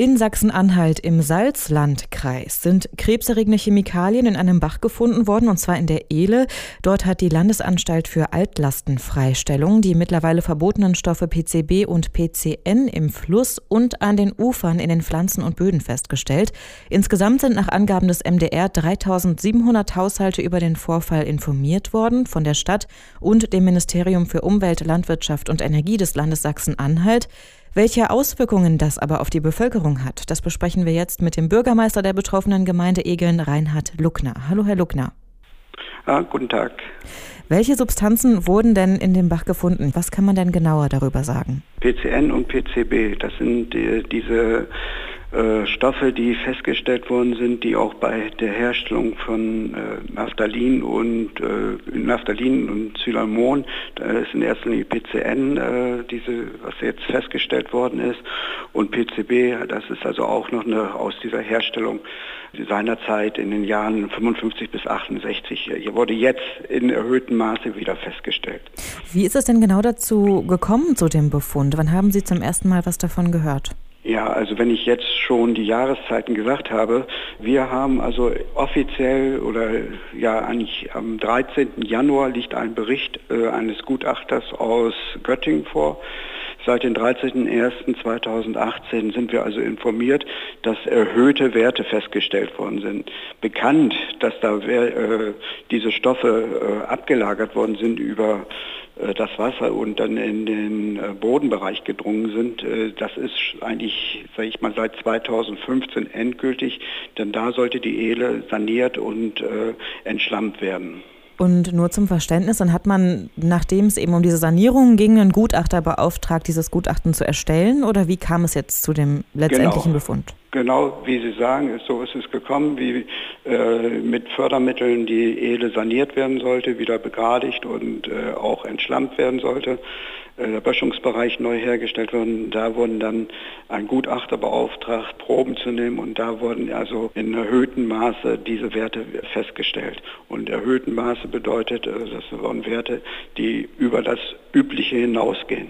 In Sachsen-Anhalt im Salzlandkreis sind krebserregende Chemikalien in einem Bach gefunden worden, und zwar in der Ehle. Dort hat die Landesanstalt für Altlastenfreistellung die mittlerweile verbotenen Stoffe PCB und PCN im Fluss und an den Ufern in den Pflanzen und Böden festgestellt. Insgesamt sind nach Angaben des MDR 3700 Haushalte über den Vorfall informiert worden von der Stadt und dem Ministerium für Umwelt, Landwirtschaft und Energie des Landes Sachsen-Anhalt. Welche Auswirkungen das aber auf die Bevölkerung hat, das besprechen wir jetzt mit dem Bürgermeister der betroffenen Gemeinde Egeln, Reinhard Luckner. Hallo, Herr Luckner. Ah, guten Tag. Welche Substanzen wurden denn in dem Bach gefunden? Was kann man denn genauer darüber sagen? PCN und PCB, das sind die, diese Stoffe, die festgestellt worden sind, die auch bei der Herstellung von äh, Naphthalin und äh, Naphthalin und Zylamon, da ist in erster Linie PCN, äh, diese, was jetzt festgestellt worden ist, und PCB, das ist also auch noch eine aus dieser Herstellung seinerzeit in den Jahren 55 bis 68. Hier wurde jetzt in erhöhtem Maße wieder festgestellt. Wie ist es denn genau dazu gekommen zu dem Befund? Wann haben Sie zum ersten Mal was davon gehört? Ja, also wenn ich jetzt schon die Jahreszeiten gesagt habe, wir haben also offiziell oder ja eigentlich am 13. Januar liegt ein Bericht äh, eines Gutachters aus Göttingen vor. Seit dem 13.01.2018 sind wir also informiert, dass erhöhte Werte festgestellt worden sind. Bekannt, dass da äh, diese Stoffe äh, abgelagert worden sind über äh, das Wasser und dann in den äh, Bodenbereich gedrungen sind, äh, das ist eigentlich, sage ich mal, seit 2015 endgültig, denn da sollte die Ehle saniert und entschlammt werden. Und nur zum Verständnis, dann hat man, nachdem es eben um diese Sanierung ging, einen Gutachter beauftragt, dieses Gutachten zu erstellen? Oder wie kam es jetzt zu dem letztendlichen genau. Befund? Genau, wie Sie sagen, so ist es gekommen, wie äh, mit Fördermitteln die Ehle saniert werden sollte, wieder begradigt und äh, auch entschlammt werden sollte. Äh, der Böschungsbereich neu hergestellt worden. Da wurden dann ein Gutachter beauftragt, Proben zu nehmen und da wurden also in erhöhtem Maße diese Werte festgestellt. Und erhöhtem Maße bedeutet, äh, das waren Werte, die über das Übliche hinausgehen,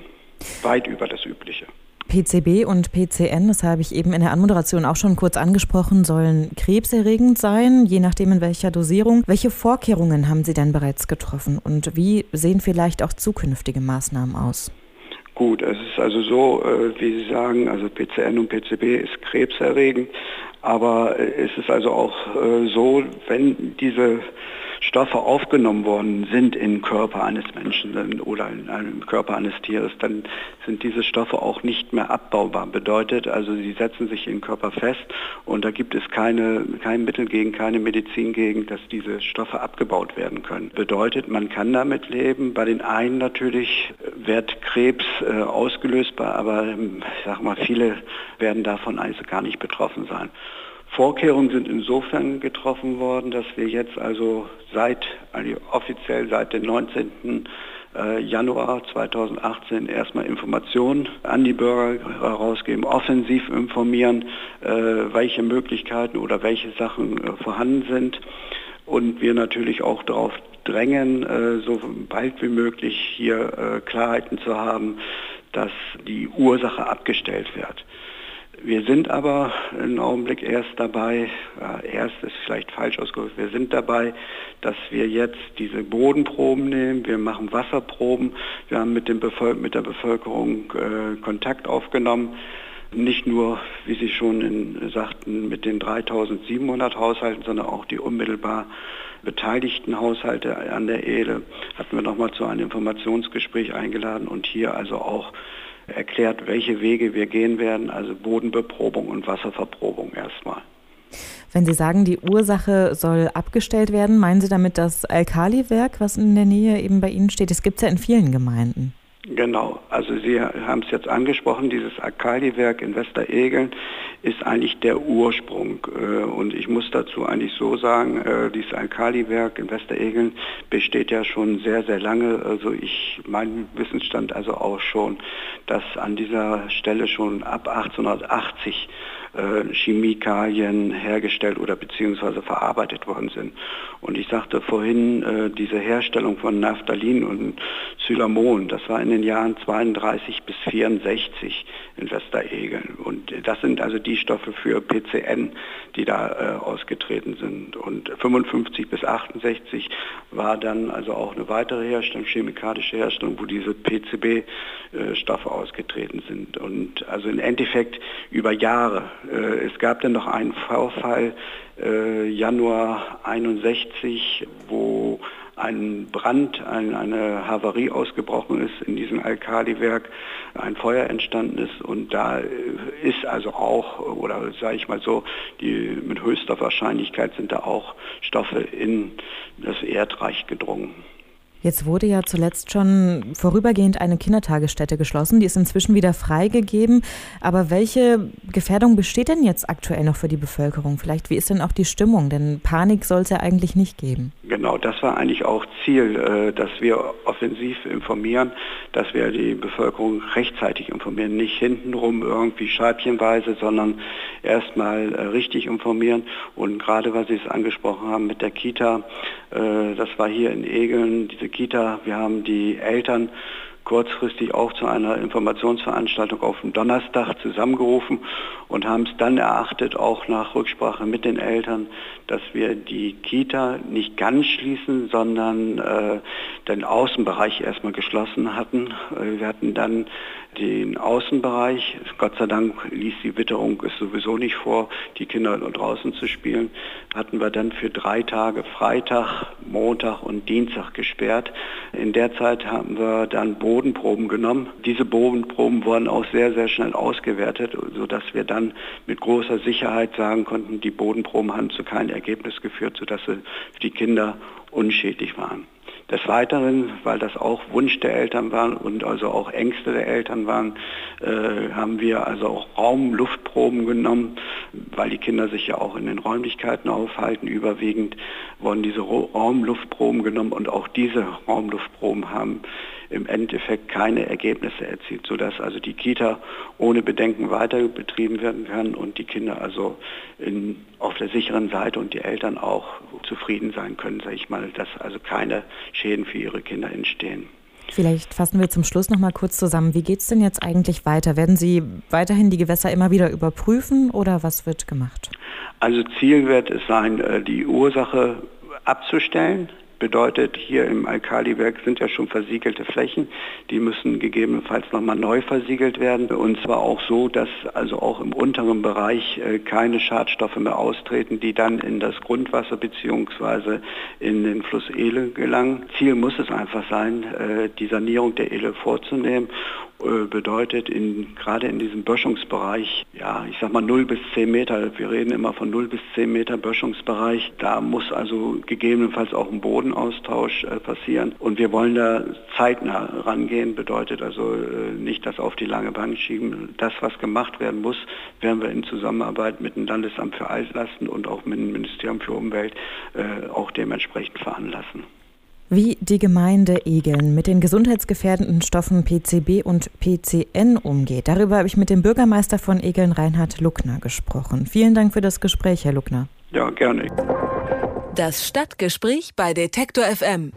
weit über das Übliche. PCB und PCN, das habe ich eben in der Anmoderation auch schon kurz angesprochen, sollen krebserregend sein, je nachdem in welcher Dosierung. Welche Vorkehrungen haben Sie denn bereits getroffen und wie sehen vielleicht auch zukünftige Maßnahmen aus? Gut, es ist also so, äh, wie Sie sagen, also PCN und PCB ist krebserregend, aber äh, es ist also auch äh, so, wenn diese Stoffe aufgenommen worden sind in Körper eines Menschen oder in einem Körper eines Tieres, dann sind diese Stoffe auch nicht mehr abbaubar. Bedeutet also, sie setzen sich im Körper fest und da gibt es keine, kein Mittel gegen, keine Medizin gegen, dass diese Stoffe abgebaut werden können. Bedeutet, man kann damit leben. Bei den einen natürlich wird Krebs äh, ausgelösbar, aber ähm, ich sag mal, viele werden davon also gar nicht betroffen sein. Vorkehrungen sind insofern getroffen worden, dass wir jetzt also seit, also offiziell seit dem 19. Äh, Januar 2018 erstmal Informationen an die Bürger herausgeben, offensiv informieren, äh, welche Möglichkeiten oder welche Sachen äh, vorhanden sind. Und wir natürlich auch darauf drängen, so bald wie möglich hier Klarheiten zu haben, dass die Ursache abgestellt wird. Wir sind aber im Augenblick erst dabei, ja, erst ist vielleicht falsch ausgedrückt, wir sind dabei, dass wir jetzt diese Bodenproben nehmen, wir machen Wasserproben, wir haben mit, dem Bevölker mit der Bevölkerung äh, Kontakt aufgenommen, nicht nur, wie Sie schon in, sagten, mit den 3700 Haushalten, sondern auch die unmittelbar beteiligten Haushalte an der Ehle hatten wir nochmal zu einem Informationsgespräch eingeladen und hier also auch erklärt, welche Wege wir gehen werden, also Bodenbeprobung und Wasserverprobung erstmal. Wenn Sie sagen, die Ursache soll abgestellt werden, meinen Sie damit das Alkaliwerk, was in der Nähe eben bei Ihnen steht? Das gibt es ja in vielen Gemeinden. Genau, also Sie haben es jetzt angesprochen, dieses Alkaliwerk in Westeregeln ist eigentlich der Ursprung. Äh, und ich muss dazu eigentlich so sagen, äh, dieses Alkaliwerk in Westeregeln besteht ja schon sehr, sehr lange. Also ich, mein Wissensstand also auch schon, dass an dieser Stelle schon ab 1880 äh, Chemikalien hergestellt oder beziehungsweise verarbeitet worden sind. Und ich sagte vorhin, diese Herstellung von Naphthalin und Zylamon, das war in den den Jahren 32 bis 64 in Westeregeln. Und das sind also die Stoffe für PCN, die da äh, ausgetreten sind. Und 55 bis 68 war dann also auch eine weitere Herstellung, chemikalische Herstellung, wo diese PCB-Stoffe ausgetreten sind. Und also im Endeffekt über Jahre. Äh, es gab dann noch einen Vorfall, äh, Januar 61, wo ein Brand, ein, eine Havarie ausgebrochen ist in diesem Alkaliwerk, ein Feuer entstanden ist und da ist also auch, oder sage ich mal so, die mit höchster Wahrscheinlichkeit sind da auch Stoffe in das Erdreich gedrungen. Jetzt wurde ja zuletzt schon vorübergehend eine Kindertagesstätte geschlossen. Die ist inzwischen wieder freigegeben. Aber welche Gefährdung besteht denn jetzt aktuell noch für die Bevölkerung? Vielleicht, wie ist denn auch die Stimmung? Denn Panik soll es ja eigentlich nicht geben. Genau, das war eigentlich auch Ziel, äh, dass wir offensiv informieren, dass wir die Bevölkerung rechtzeitig informieren. Nicht hintenrum irgendwie scheibchenweise, sondern erstmal äh, richtig informieren. Und gerade, was Sie es angesprochen haben mit der Kita, äh, das war hier in Egeln, diese Kita. Wir haben die Eltern kurzfristig auch zu einer Informationsveranstaltung auf dem Donnerstag zusammengerufen und haben es dann erachtet, auch nach Rücksprache mit den Eltern, dass wir die Kita nicht ganz schließen, sondern äh, den Außenbereich erstmal geschlossen hatten. Äh, wir hatten dann den Außenbereich. Gott sei Dank ließ die Witterung es sowieso nicht vor, die Kinder draußen zu spielen. Hatten wir dann für drei Tage Freitag, Montag und Dienstag gesperrt. In der Zeit haben wir dann Bodenproben genommen. Diese Bodenproben wurden auch sehr, sehr schnell ausgewertet, sodass wir dann mit großer Sicherheit sagen konnten, die Bodenproben haben zu keinem Ergebnis geführt, sodass sie für die Kinder unschädlich waren. Des Weiteren, weil das auch Wunsch der Eltern war und also auch Ängste der Eltern waren, äh, haben wir also auch Raumluftproben genommen, weil die Kinder sich ja auch in den Räumlichkeiten aufhalten. Überwiegend wurden diese Raumluftproben genommen und auch diese Raumluftproben haben im Endeffekt keine Ergebnisse erzielt, sodass also die Kita ohne Bedenken weiter betrieben werden kann und die Kinder also in, auf der sicheren Seite und die Eltern auch zufrieden sein können, sage ich mal, dass also keine Schäden für ihre Kinder entstehen. Vielleicht fassen wir zum Schluss noch mal kurz zusammen. Wie geht es denn jetzt eigentlich weiter? Werden Sie weiterhin die Gewässer immer wieder überprüfen oder was wird gemacht? Also Ziel wird es sein, äh, die Ursache abzustellen, Bedeutet, hier im Alkaliwerk sind ja schon versiegelte Flächen, die müssen gegebenenfalls nochmal neu versiegelt werden. Und zwar auch so, dass also auch im unteren Bereich äh, keine Schadstoffe mehr austreten, die dann in das Grundwasser bzw. in den Fluss Ele gelangen. Ziel muss es einfach sein, äh, die Sanierung der Ele vorzunehmen bedeutet in, gerade in diesem Böschungsbereich, ja, ich sag mal 0 bis 10 Meter, wir reden immer von 0 bis 10 Meter Böschungsbereich, da muss also gegebenenfalls auch ein Bodenaustausch äh, passieren und wir wollen da zeitnah rangehen, bedeutet also äh, nicht das auf die lange Bank schieben. Das, was gemacht werden muss, werden wir in Zusammenarbeit mit dem Landesamt für Altlasten und auch mit dem Ministerium für Umwelt äh, auch dementsprechend veranlassen. Wie die Gemeinde Egeln mit den gesundheitsgefährdenden Stoffen PCB und PCN umgeht, darüber habe ich mit dem Bürgermeister von Egeln, Reinhard Luckner, gesprochen. Vielen Dank für das Gespräch, Herr Luckner. Ja, gerne. Das Stadtgespräch bei Detektor FM.